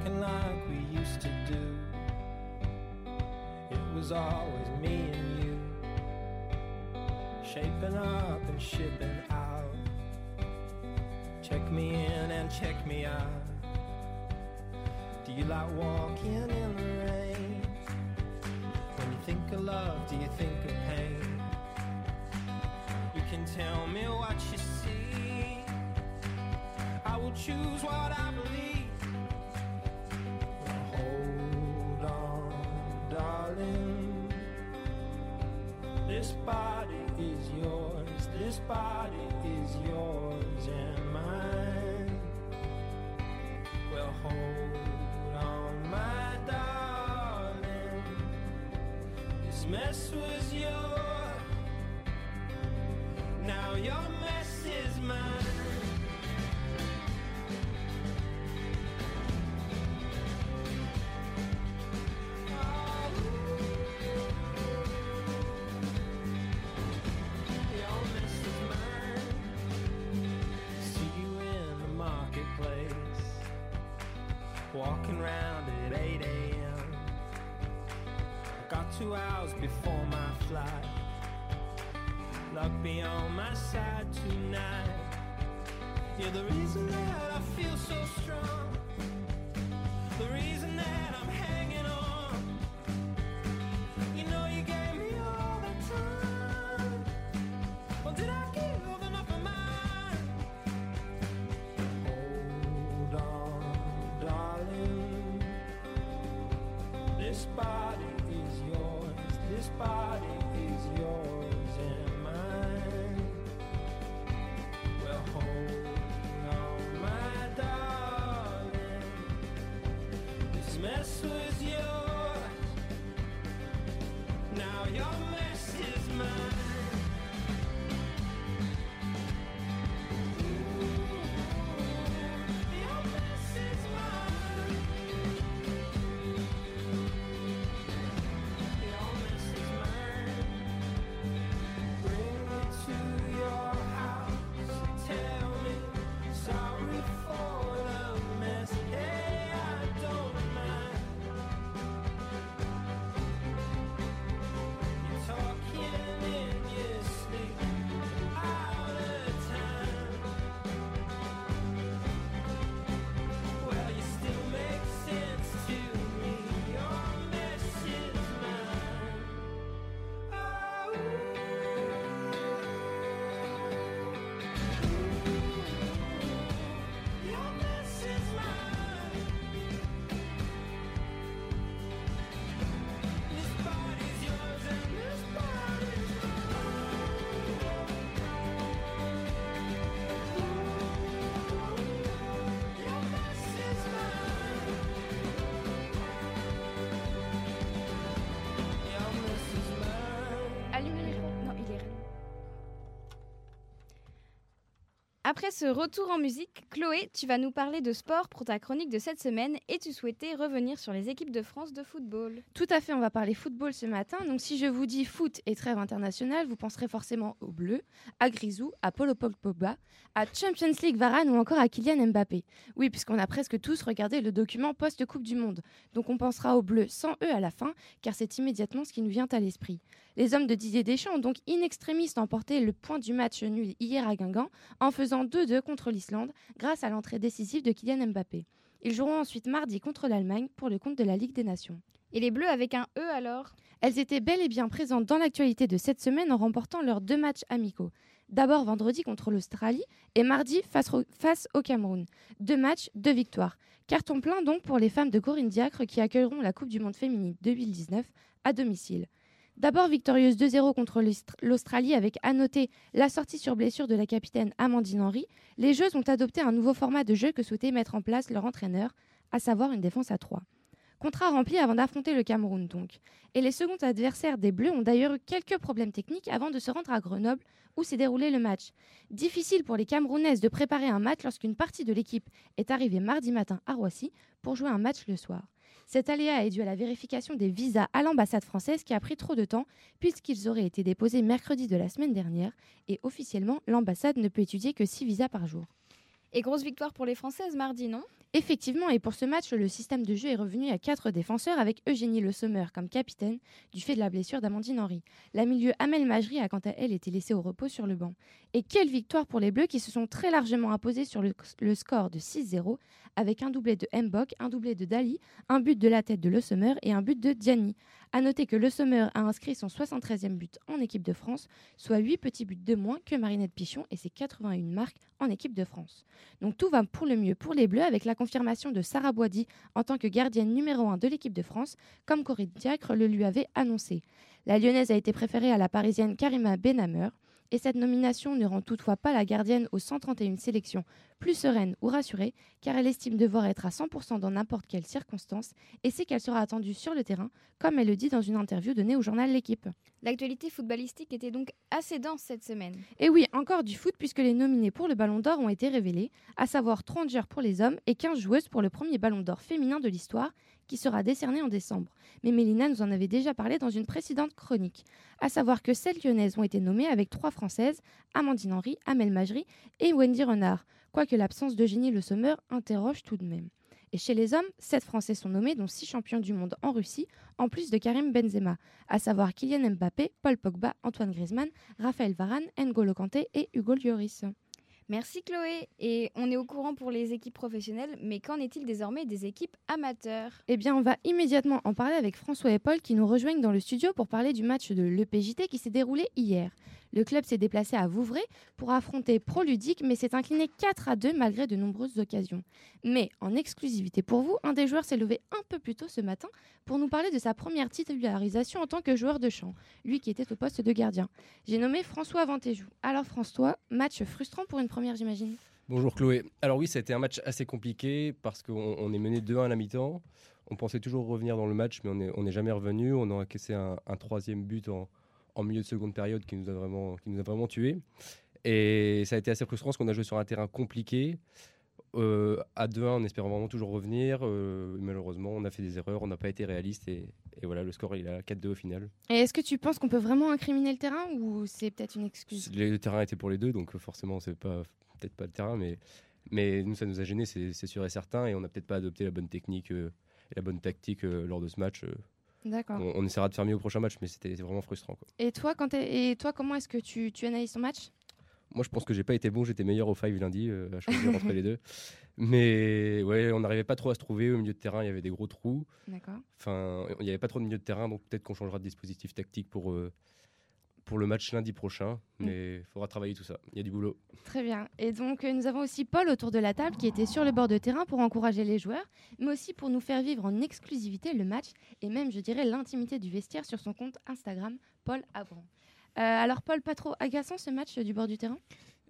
talking like we used to do. It was always me and you, shaping up and shipping out. Check me in and check me out. Do you like walking in the rain? When you think of love, do you think of pain? You can tell me what you see. I will choose what I believe. Mess was yours. Now your be on my side tonight. You're the reason that I feel so strong. Après ce retour en musique, Chloé, tu vas nous parler de sport pour ta chronique de cette semaine et tu souhaitais revenir sur les équipes de France de football. Tout à fait, on va parler football ce matin. Donc si je vous dis foot et trêve internationale, vous penserez forcément au bleu, à Grisou, à Paulo Pogba, à Champions League Varane ou encore à Kylian Mbappé. Oui, puisqu'on a presque tous regardé le document post-Coupe du Monde. Donc on pensera au bleu sans E à la fin, car c'est immédiatement ce qui nous vient à l'esprit. Les hommes de Didier Deschamps ont donc in extremis emporté le point du match nul hier à Guingamp en faisant 2-2 contre l'Islande grâce à l'entrée décisive de Kylian Mbappé. Ils joueront ensuite mardi contre l'Allemagne pour le compte de la Ligue des Nations. Et les Bleus avec un E alors? Elles étaient bel et bien présentes dans l'actualité de cette semaine en remportant leurs deux matchs amicaux. D'abord vendredi contre l'Australie et mardi face au, face au Cameroun. Deux matchs, deux victoires. Carton plein donc pour les femmes de Corinne Diacre qui accueilleront la Coupe du Monde féminine 2019 à domicile. D'abord victorieuse 2-0 contre l'Aust- l'Australie avec à noter la sortie sur blessure de la capitaine Amandine Henry, les Jeux ont adopté un nouveau format de jeu que souhaitait mettre en place leur entraîneur, à savoir une défense à 3. Contrat rempli avant d'affronter le Cameroun donc. Et les seconds adversaires des Bleus ont d'ailleurs eu quelques problèmes techniques avant de se rendre à Grenoble où s'est déroulé le match. Difficile pour les Camerounaises de préparer un match lorsqu'une partie de l'équipe est arrivée mardi matin à Roissy pour jouer un match le soir. Cet aléa est dû à la vérification des visas à l'ambassade française qui a pris trop de temps puisqu'ils auraient été déposés mercredi de la semaine dernière et officiellement l'ambassade ne peut étudier que 6 visas par jour. Et grosse victoire pour les Françaises mardi, non? Effectivement, et pour ce match, le système de jeu est revenu à quatre défenseurs avec Eugénie Le Sommer comme capitaine du fait de la blessure d'Amandine Henry. La milieu Amel Majri a quant à elle été laissée au repos sur le banc. Et quelle victoire pour les Bleus qui se sont très largement imposés sur le, score de 6-0 avec un doublé de Mbok, un doublé de Dali, un but de la tête de Le Sommer et un but de Diani. A noter que Le Sommer a inscrit son 73e but en équipe de France, soit 8 petits buts de moins que Marinette Pichon et ses 81 marques en équipe de France. Donc tout va pour le mieux pour les Bleus avec la confirmation de Sarah Boidi en tant que gardienne numéro 1 de l'équipe de France, comme Corinne Diacre le lui avait annoncé. La Lyonnaise a été préférée à la Parisienne Karima Benhammer. Et cette nomination ne rend toutefois pas la gardienne aux 131 sélections plus sereine ou rassurée, car elle estime devoir être à 100% dans n'importe quelle circonstance et sait qu'elle sera attendue sur le terrain, comme elle le dit dans une interview donnée au journal L'équipe. L'actualité footballistique était donc assez dense cette semaine. Et oui, encore du foot puisque les nominés pour le Ballon d'Or ont été révélés, à savoir 30 joueurs pour les hommes et 15 joueuses pour le premier Ballon d'Or féminin de l'histoire, qui sera décerné en décembre. Mais Mélina nous en avait déjà parlé dans une précédente chronique. À savoir que sept lyonnaises ont été nommées avec trois françaises, Amandine Henry, Amel Majri et Wendy Renard, quoique l'absence d'Eugénie Le Sommer interroge tout de même. Et chez les hommes, sept Français sont nommés, dont six champions du monde en Russie, en plus de Karim Benzema, à savoir Kylian Mbappé, Paul Pogba, Antoine Griezmann, Raphaël Varane, N'Golo Kanté et Hugo Lloris. Merci Chloé. Et on est au courant pour les équipes professionnelles, mais qu'en est-il désormais des équipes amateurs? Eh bien, on va immédiatement en parler avec François et Paul qui nous rejoignent dans le studio pour parler du match de l'EPJT qui s'est déroulé hier. Le club s'est déplacé à Vouvray pour affronter Proludique, mais s'est incliné 4 à 2 malgré de nombreuses occasions. Mais en exclusivité pour vous, un des joueurs s'est levé un peu plus tôt ce matin pour nous parler de sa première titularisation en tant que joueur de champ, lui qui était au poste de gardien. J'ai nommé François Avantéjou. Alors François, match frustrant pour une première j'imagine? Bonjour Chloé. Alors oui, ça a été un match assez compliqué parce qu'on on est mené 2-1 à la mi-temps. On pensait toujours revenir dans le match, mais on n'est jamais revenu. On a encaissé un troisième but en, en milieu de seconde période qui nous a vraiment, qui nous a vraiment tués. Et ça a été assez frustrant parce qu'on a joué sur un terrain compliqué. Euh, à 2-1, en espérant vraiment toujours revenir. Euh, malheureusement, on a fait des erreurs, on n'a pas été réaliste. Et, et voilà, le score, il est à 4-2 au final. Et est-ce que tu penses qu'on peut vraiment incriminer le terrain ou c'est peut-être une excuse? Le terrain était pour les deux, donc forcément, c'est pas peut-être pas le terrain, mais, mais nous, ça nous a gêné, c'est sûr et certain. Et on n'a peut-être pas adopté la bonne technique euh, et la bonne tactique lors de ce match. D'accord. On, on essaiera de faire mieux au prochain match, mais c'était vraiment frustrant. quoi. Et toi, quand et toi comment est-ce que tu, tu analyses ton match? Moi, je pense que j'ai pas été bon, j'étais meilleur au five lundi, euh, à choisir entre les deux. Mais ouais, on n'arrivait pas trop à se trouver. Au milieu de terrain, il y avait des gros trous. D'accord. Enfin, il n'y avait pas trop de milieu de terrain, donc peut-être qu'on changera de dispositif tactique pour, euh, pour le match lundi prochain. Mais il faudra travailler tout ça. Il y a du boulot. Très bien. Et donc, euh, nous avons aussi Paul autour de la table qui était sur le bord de terrain pour encourager les joueurs, mais aussi pour nous faire vivre en exclusivité le match et même, je dirais, l'intimité du vestiaire sur son compte Instagram, Paul Abran. Euh, alors, Paul, pas trop agaçant ce match euh, du bord du terrain?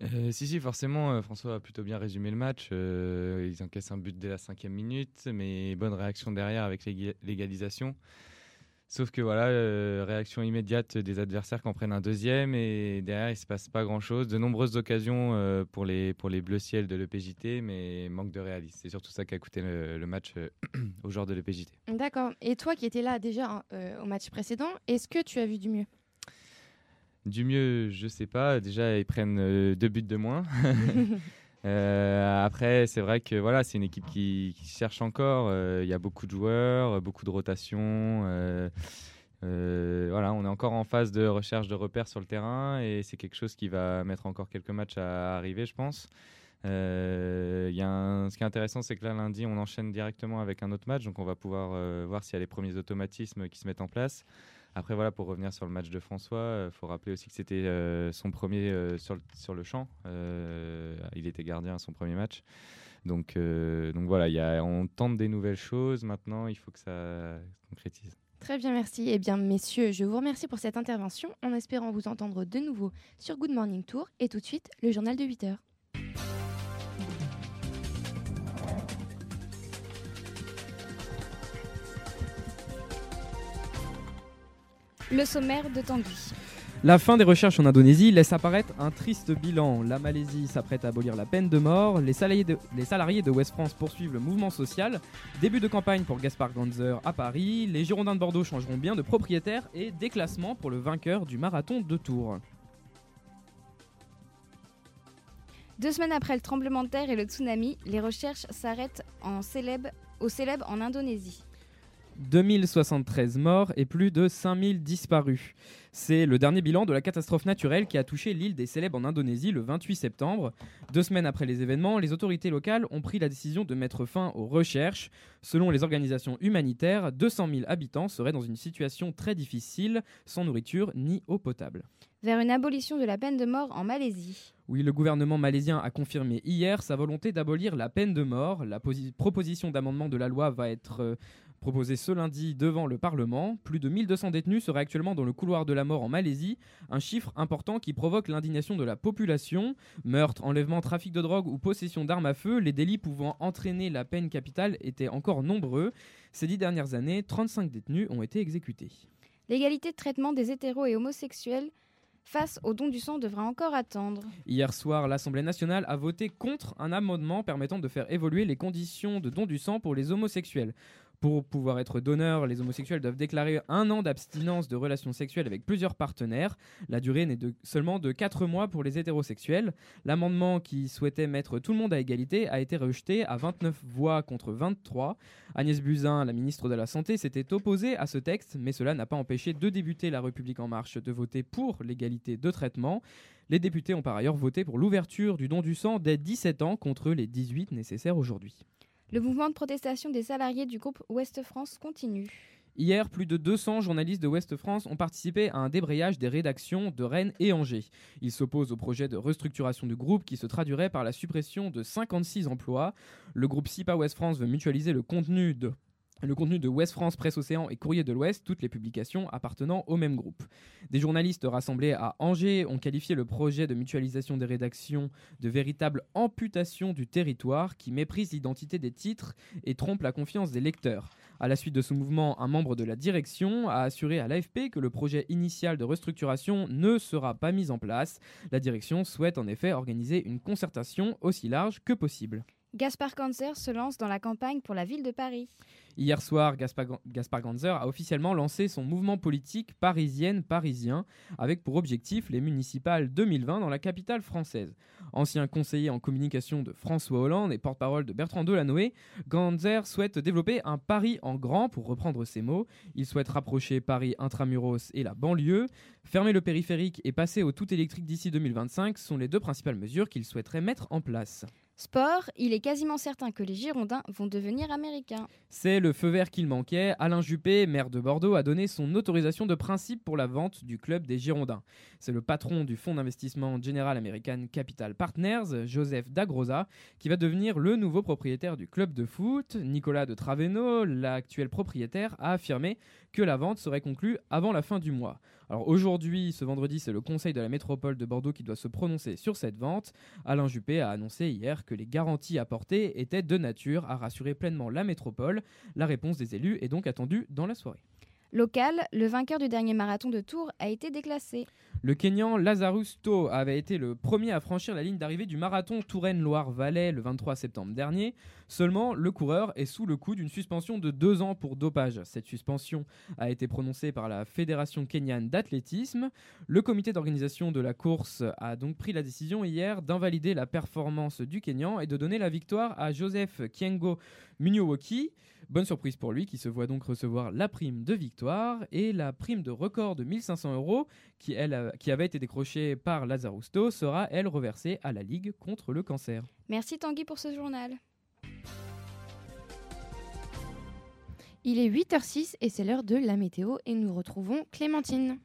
Euh, si, si, forcément, euh, François a plutôt bien résumé le match. Euh, ils encaissent un but dès la cinquième minute, mais bonne réaction derrière avec l'éga- l'égalisation. Sauf que voilà, euh, réaction immédiate des adversaires qui en prennent un deuxième et derrière il se passe pas grand chose. De nombreuses occasions euh, pour les pour les bleus ciels de l'EPJT, mais manque de réalisme. C'est surtout ça qui a coûté le, le match euh, aux joueurs de l'EPJT. D'accord. Et toi qui étais là déjà hein, euh, au match précédent, est-ce que tu as vu du mieux? Du mieux, je sais pas. Déjà, ils prennent deux buts de moins. Euh, après, c'est vrai que voilà, c'est une équipe qui, cherche encore. Euh, Il y a beaucoup de joueurs, beaucoup de rotations. euh, voilà, on est encore en phase de recherche de repères sur le terrain et c'est quelque chose qui va mettre encore quelques matchs à arriver, je pense. Y a ce qui est intéressant, c'est que là, lundi, on enchaîne directement avec un autre match, donc on va pouvoir voir s'il y a les premiers automatismes qui se mettent en place. Après, voilà, pour revenir sur le match de François, il faut rappeler aussi que c'était euh, son premier euh, sur, le, sur le champ. Euh, il était gardien à son premier match. Donc, euh, donc voilà, on tente des nouvelles choses. Maintenant, il faut que ça se concrétise. Très bien, merci. Eh bien, messieurs, je vous remercie pour cette intervention en espérant vous entendre de nouveau sur Good Morning Tour et tout de suite le journal de 8 heures. Le sommaire de Tanguy. La fin des recherches en Indonésie laisse apparaître un triste bilan. La Malaisie s'apprête à abolir la peine de mort. Les salariés de, les salariés de West France poursuivent le mouvement social. Début de campagne pour Gaspard Ganzer à Paris. Les Girondins de Bordeaux changeront bien de propriétaire et déclassement pour le vainqueur du marathon de Tours. Deux semaines après le tremblement de terre et le tsunami, les recherches s'arrêtent en célèbre, au célèbre en Indonésie. 2073 morts et plus de 5000 disparus. C'est le dernier bilan de la catastrophe naturelle qui a touché l'île des Célèbres en Indonésie le 28 septembre. Deux semaines après les événements, les autorités locales ont pris la décision de mettre fin aux recherches. Selon les organisations humanitaires, 200 000 habitants seraient dans une situation très difficile, sans nourriture ni eau potable. Vers une abolition de la peine de mort en Malaisie. Oui, le gouvernement malaisien a confirmé hier sa volonté d'abolir la peine de mort. La posi- proposition d'amendement de la loi va être proposée ce lundi devant le Parlement. Plus de 1200 détenus seraient actuellement dans le couloir de la mort en Malaisie, un chiffre important qui provoque l'indignation de la population. Meurtre, enlèvement, trafic de drogue ou possession d'armes à feu, les délits pouvant entraîner la peine capitale étaient encore nombreux. Ces dix dernières années, 35 détenus ont été exécutés. L'égalité de traitement des hétéros et homosexuels face au don du sang devra encore attendre. Hier soir, l'Assemblée nationale a voté contre un amendement permettant de faire évoluer les conditions de don du sang pour les homosexuels. Pour pouvoir être donneur, les homosexuels doivent déclarer un an d'abstinence de relations sexuelles avec plusieurs partenaires. La durée n'est de, seulement de 4 mois pour les hétérosexuels. L'amendement qui souhaitait mettre tout le monde à égalité a été rejeté à 29 voix contre 23. Agnès Buzyn, la ministre de la Santé, s'était opposée à ce texte, mais cela n'a pas empêché deux députés La République En Marche de voter pour l'égalité de traitement. Les députés ont par ailleurs voté pour l'ouverture du don du sang dès 17 ans contre les 18 nécessaires aujourd'hui. Le mouvement de protestation des salariés du groupe Ouest France continue. Hier, plus de 200 journalistes de Ouest France ont participé à un débrayage des rédactions de Rennes et Angers. Ils s'opposent au projet de restructuration du groupe qui se traduirait par la suppression de 56 emplois. Le groupe SIPA Ouest France veut mutualiser le contenu de le contenu de Ouest France, Presse Océan et Courrier de l'Ouest, toutes les publications appartenant au même groupe. Des journalistes rassemblés à Angers ont qualifié le projet de mutualisation des rédactions de véritable amputation du territoire qui méprise l'identité des titres et trompe la confiance des lecteurs. À la suite de ce mouvement, un membre de la direction a assuré à l'AFP que le projet initial de restructuration ne sera pas mis en place. La direction souhaite en effet organiser une concertation aussi large que possible. Gaspard Cancer se lance dans la campagne pour la ville de Paris. Hier soir, Gaspard, Gaspard Ganzer a officiellement lancé son mouvement politique parisienne-parisien avec pour objectif les municipales 2020 dans la capitale française. Ancien conseiller en communication de François Hollande et porte-parole de Bertrand Delanoë, Ganzer souhaite développer un Paris en grand pour reprendre ses mots. Il souhaite rapprocher Paris intramuros et la banlieue. Fermer le périphérique et passer au tout électrique d'ici 2025 sont les deux principales mesures qu'il souhaiterait mettre en place. Sport, il est quasiment certain que les Girondins vont devenir américains. C'est le feu vert qu'il manquait. Alain Juppé, maire de Bordeaux, a donné son autorisation de principe pour la vente du club des Girondins. C'est le patron du fonds d'investissement General American Capital Partners, Joseph Dagrosa, qui va devenir le nouveau propriétaire du club de foot. Nicolas de Traveno, l'actuel propriétaire, a affirmé que la vente serait conclue avant la fin du mois. Alors aujourd'hui, ce vendredi, c'est le conseil de la métropole de Bordeaux qui doit se prononcer sur cette vente. Alain Juppé a annoncé hier que les garanties apportées étaient de nature à rassurer pleinement la métropole. La réponse des élus est donc attendue dans la soirée. Local, le vainqueur du dernier marathon de Tours a été déclassé. Le Kenyan Lazarus To avait été le premier à franchir la ligne d'arrivée du marathon Touraine-Loire-Valais le 23 septembre dernier. Seulement, le coureur est sous le coup d'une suspension de deux ans pour dopage. Cette suspension a été prononcée par la Fédération kenyane d'athlétisme. Le comité d'organisation de la course a donc pris la décision hier d'invalider la performance du Kenyan et de donner la victoire à Joseph Kiengo Munyowoki. Bonne surprise pour lui qui se voit donc recevoir la prime de victoire et la prime de record de 1500 euros qui, a- qui avait été décrochée par Lazarusto sera elle reversée à la Ligue contre le cancer. Merci Tanguy pour ce journal. Il est 8h06 et c'est l'heure de la météo et nous retrouvons Clémentine.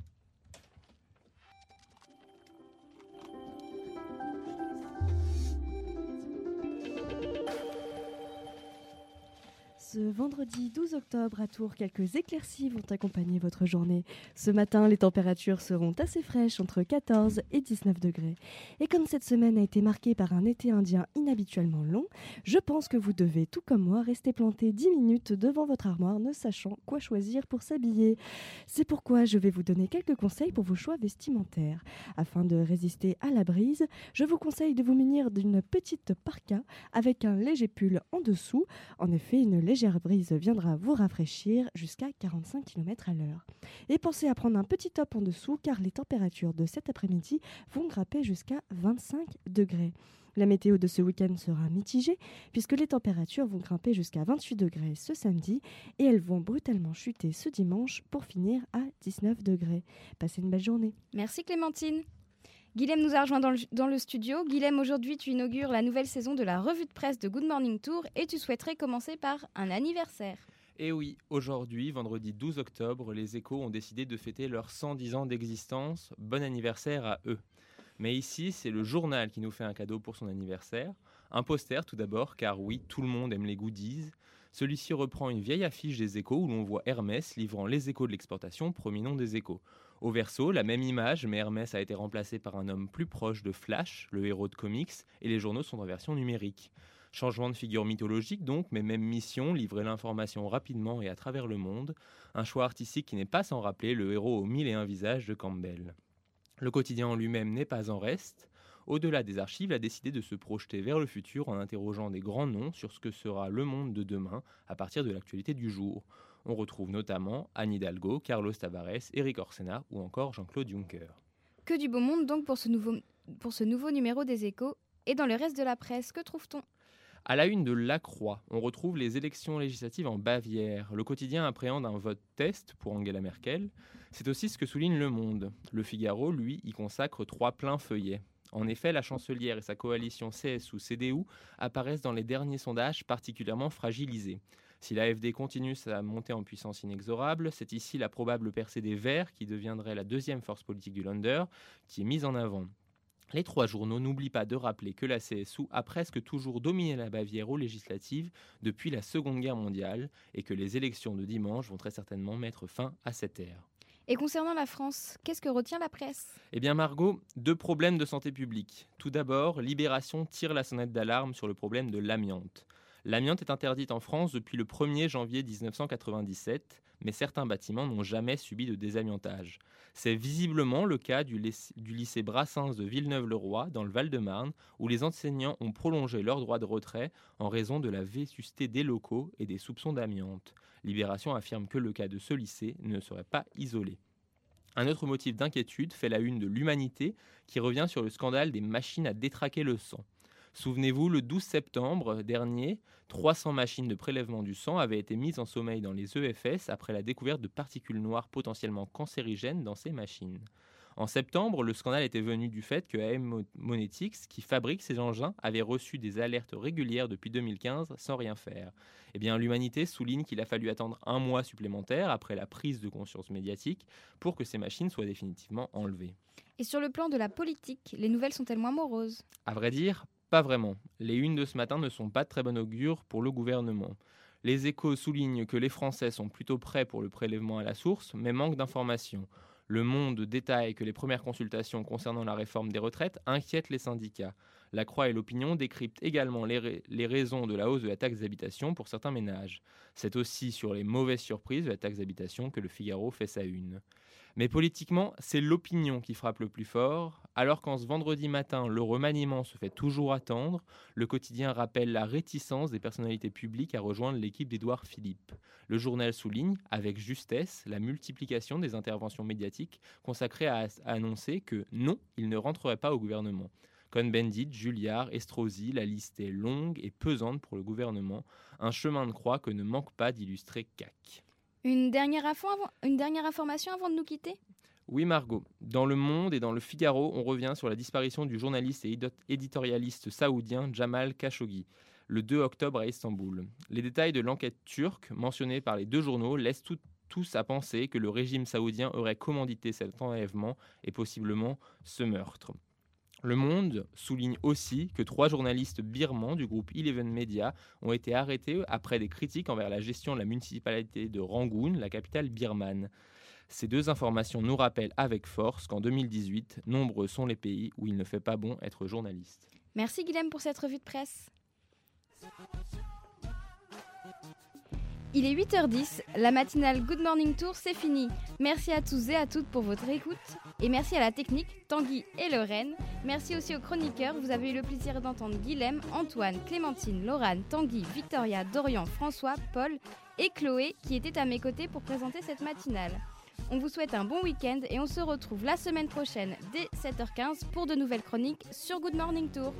Ce vendredi 12 octobre à Tours, quelques éclaircies vont accompagner votre journée. Ce matin, les températures seront assez fraîches, entre 14 et 19 degrés. Et comme cette semaine a été marquée par un été indien inhabituellement long, je pense que vous devez, tout comme moi, rester planté 10 minutes devant votre armoire, ne sachant quoi choisir pour s'habiller. C'est pourquoi je vais vous donner quelques conseils pour vos choix vestimentaires. Afin de résister à la brise, je vous conseille de vous munir d'une petite parka avec un léger pull en dessous. En effet, une légère brise viendra vous rafraîchir jusqu'à 45 km à l'heure. Et pensez à prendre un petit top en dessous car les températures de cet après-midi vont grimper jusqu'à 25 degrés. La météo de ce week-end sera mitigée puisque les températures vont grimper jusqu'à 28 degrés ce samedi et elles vont brutalement chuter ce dimanche pour finir à 19 degrés. Passez une belle journée. Merci Clémentine. Guilhem nous a rejoint dans le, studio. Guilhem, aujourd'hui, tu inaugures la nouvelle saison de la revue de presse de Good Morning Tour et tu souhaiterais commencer par un anniversaire. Et oui, aujourd'hui, vendredi 12 octobre, les échos ont décidé de fêter leurs 110 ans d'existence. Bon anniversaire à eux. Mais ici, c'est le journal qui nous fait un cadeau pour son anniversaire. Un poster tout d'abord, car oui, tout le monde aime les goodies. Celui-ci reprend une vieille affiche des échos où l'on voit Hermès livrant les échos de l'exportation, premier nom des échos. Au verso, la même image, mais Hermès a été remplacé par un homme plus proche de Flash, le héros de comics, et les journaux sont en version numérique. Changement de figure mythologique donc, mais même mission, livrer l'information rapidement et à travers le monde. Un choix artistique qui n'est pas sans rappeler le héros aux mille et un visages de Campbell. Le quotidien en lui-même n'est pas en reste. Au-delà des archives, a décidé de se projeter vers le futur en interrogeant des grands noms sur ce que sera le monde de demain à partir de l'actualité du jour. On retrouve notamment Anne Hidalgo, Carlos Tavares, Eric Orsena ou encore Jean-Claude Juncker. Que du beau monde donc pour ce nouveau, pour ce nouveau numéro des échos. Et dans le reste de la presse, que trouve-t-on? À la une de La Croix, on retrouve les élections législatives en Bavière. Le quotidien appréhende un vote test pour Angela Merkel. C'est aussi ce que souligne Le Monde. Le Figaro, lui, y consacre trois pleins feuillets. En effet, la chancelière et sa coalition CSU-CDU apparaissent dans les derniers sondages particulièrement fragilisés. Si l'AFD continue sa montée en puissance inexorable, c'est ici la probable percée des Verts qui deviendrait la deuxième force politique du Länder qui est mise en avant. Les trois journaux n'oublient pas de rappeler que la CSU a presque toujours dominé la Bavière aux législatives depuis la Seconde Guerre mondiale et que les élections de dimanche vont très certainement mettre fin à cette ère. Et concernant la France, qu'est-ce que retient la presse? Eh bien Margot, deux problèmes de santé publique. Tout d'abord, Libération tire la sonnette d'alarme sur le problème de l'amiante. L'amiante est interdite en France depuis le 1er janvier 1997, mais certains bâtiments n'ont jamais subi de désamiantage. C'est visiblement le cas du, lyc- du lycée Brassens de Villeneuve-le-Roi, dans le Val-de-Marne, où les enseignants ont prolongé leur droit de retrait en raison de la vétusté des locaux et des soupçons d'amiante. Libération affirme que le cas de ce lycée ne serait pas isolé. Un autre motif d'inquiétude fait la une de l'Humanité qui revient sur le scandale des machines à détraquer le sang. Souvenez-vous, le 12 septembre dernier, 300 machines de prélèvement du sang avaient été mises en sommeil dans les EFS après la découverte de particules noires potentiellement cancérigènes dans ces machines. En septembre, le scandale était venu du fait que AM Monetics, qui fabrique ces engins, avait reçu des alertes régulières depuis 2015 sans rien faire. Eh bien, l'humanité souligne qu'il a fallu attendre un mois supplémentaire après la prise de conscience médiatique pour que ces machines soient définitivement enlevées. Et sur le plan de la politique, les nouvelles sont-elles moins moroses? À vrai dire, pas vraiment. Les unes de ce matin ne sont pas de très bon augure pour le gouvernement. Les échos soulignent que les Français sont plutôt prêts pour le prélèvement à la source, mais manquent d'informations. Le Monde détaille que les premières consultations concernant la réforme des retraites inquiètent les syndicats. La Croix et l'Opinion décryptent également les, ra- les raisons de la hausse de la taxe d'habitation pour certains ménages. C'est aussi sur les mauvaises surprises de la taxe d'habitation que le Figaro fait sa une. Mais politiquement, c'est l'opinion qui frappe le plus fort. Alors qu'en ce vendredi matin, le remaniement se fait toujours attendre, le quotidien rappelle la réticence des personnalités publiques à rejoindre l'équipe d'Édouard Philippe. Le journal souligne, avec justesse, la multiplication des interventions médiatiques consacrées à, annoncer que non, il ne rentrerait pas au gouvernement. Cohn-Bendit, Julliard, Estrosi, la liste est longue et pesante pour le gouvernement, un chemin de croix que ne manque pas d'illustrer CAC. Une dernière information avant de nous quitter? Oui, Margot. Dans Le Monde et dans Le Figaro, on revient sur la disparition du journaliste et éditorialiste saoudien Jamal Khashoggi le 2 octobre à Istanbul. Les détails de l'enquête turque mentionnée par les deux journaux laissent tous à penser que le régime saoudien aurait commandité cet enlèvement et possiblement ce meurtre. Le Monde souligne aussi que trois journalistes birmans du groupe Eleven Media ont été arrêtés après des critiques envers la gestion de la municipalité de Rangoon, la capitale birmane. Ces deux informations nous rappellent avec force qu'en 2018, nombreux sont les pays où il ne fait pas bon être journaliste. Merci Guilhem pour cette revue de presse. Il est 8h10, la matinale Good Morning Tour, c'est fini. Merci à tous et à toutes pour votre écoute. Et merci à la technique, Tanguy et Lorraine. Merci aussi aux chroniqueurs, vous avez eu le plaisir d'entendre Guilhem, Antoine, Clémentine, Laurane, Tanguy, Victoria, Dorian, François, Paul et Chloé qui étaient à mes côtés pour présenter cette matinale. On vous souhaite un bon week-end et on se retrouve la semaine prochaine dès 7h15 pour de nouvelles chroniques sur Good Morning Tour.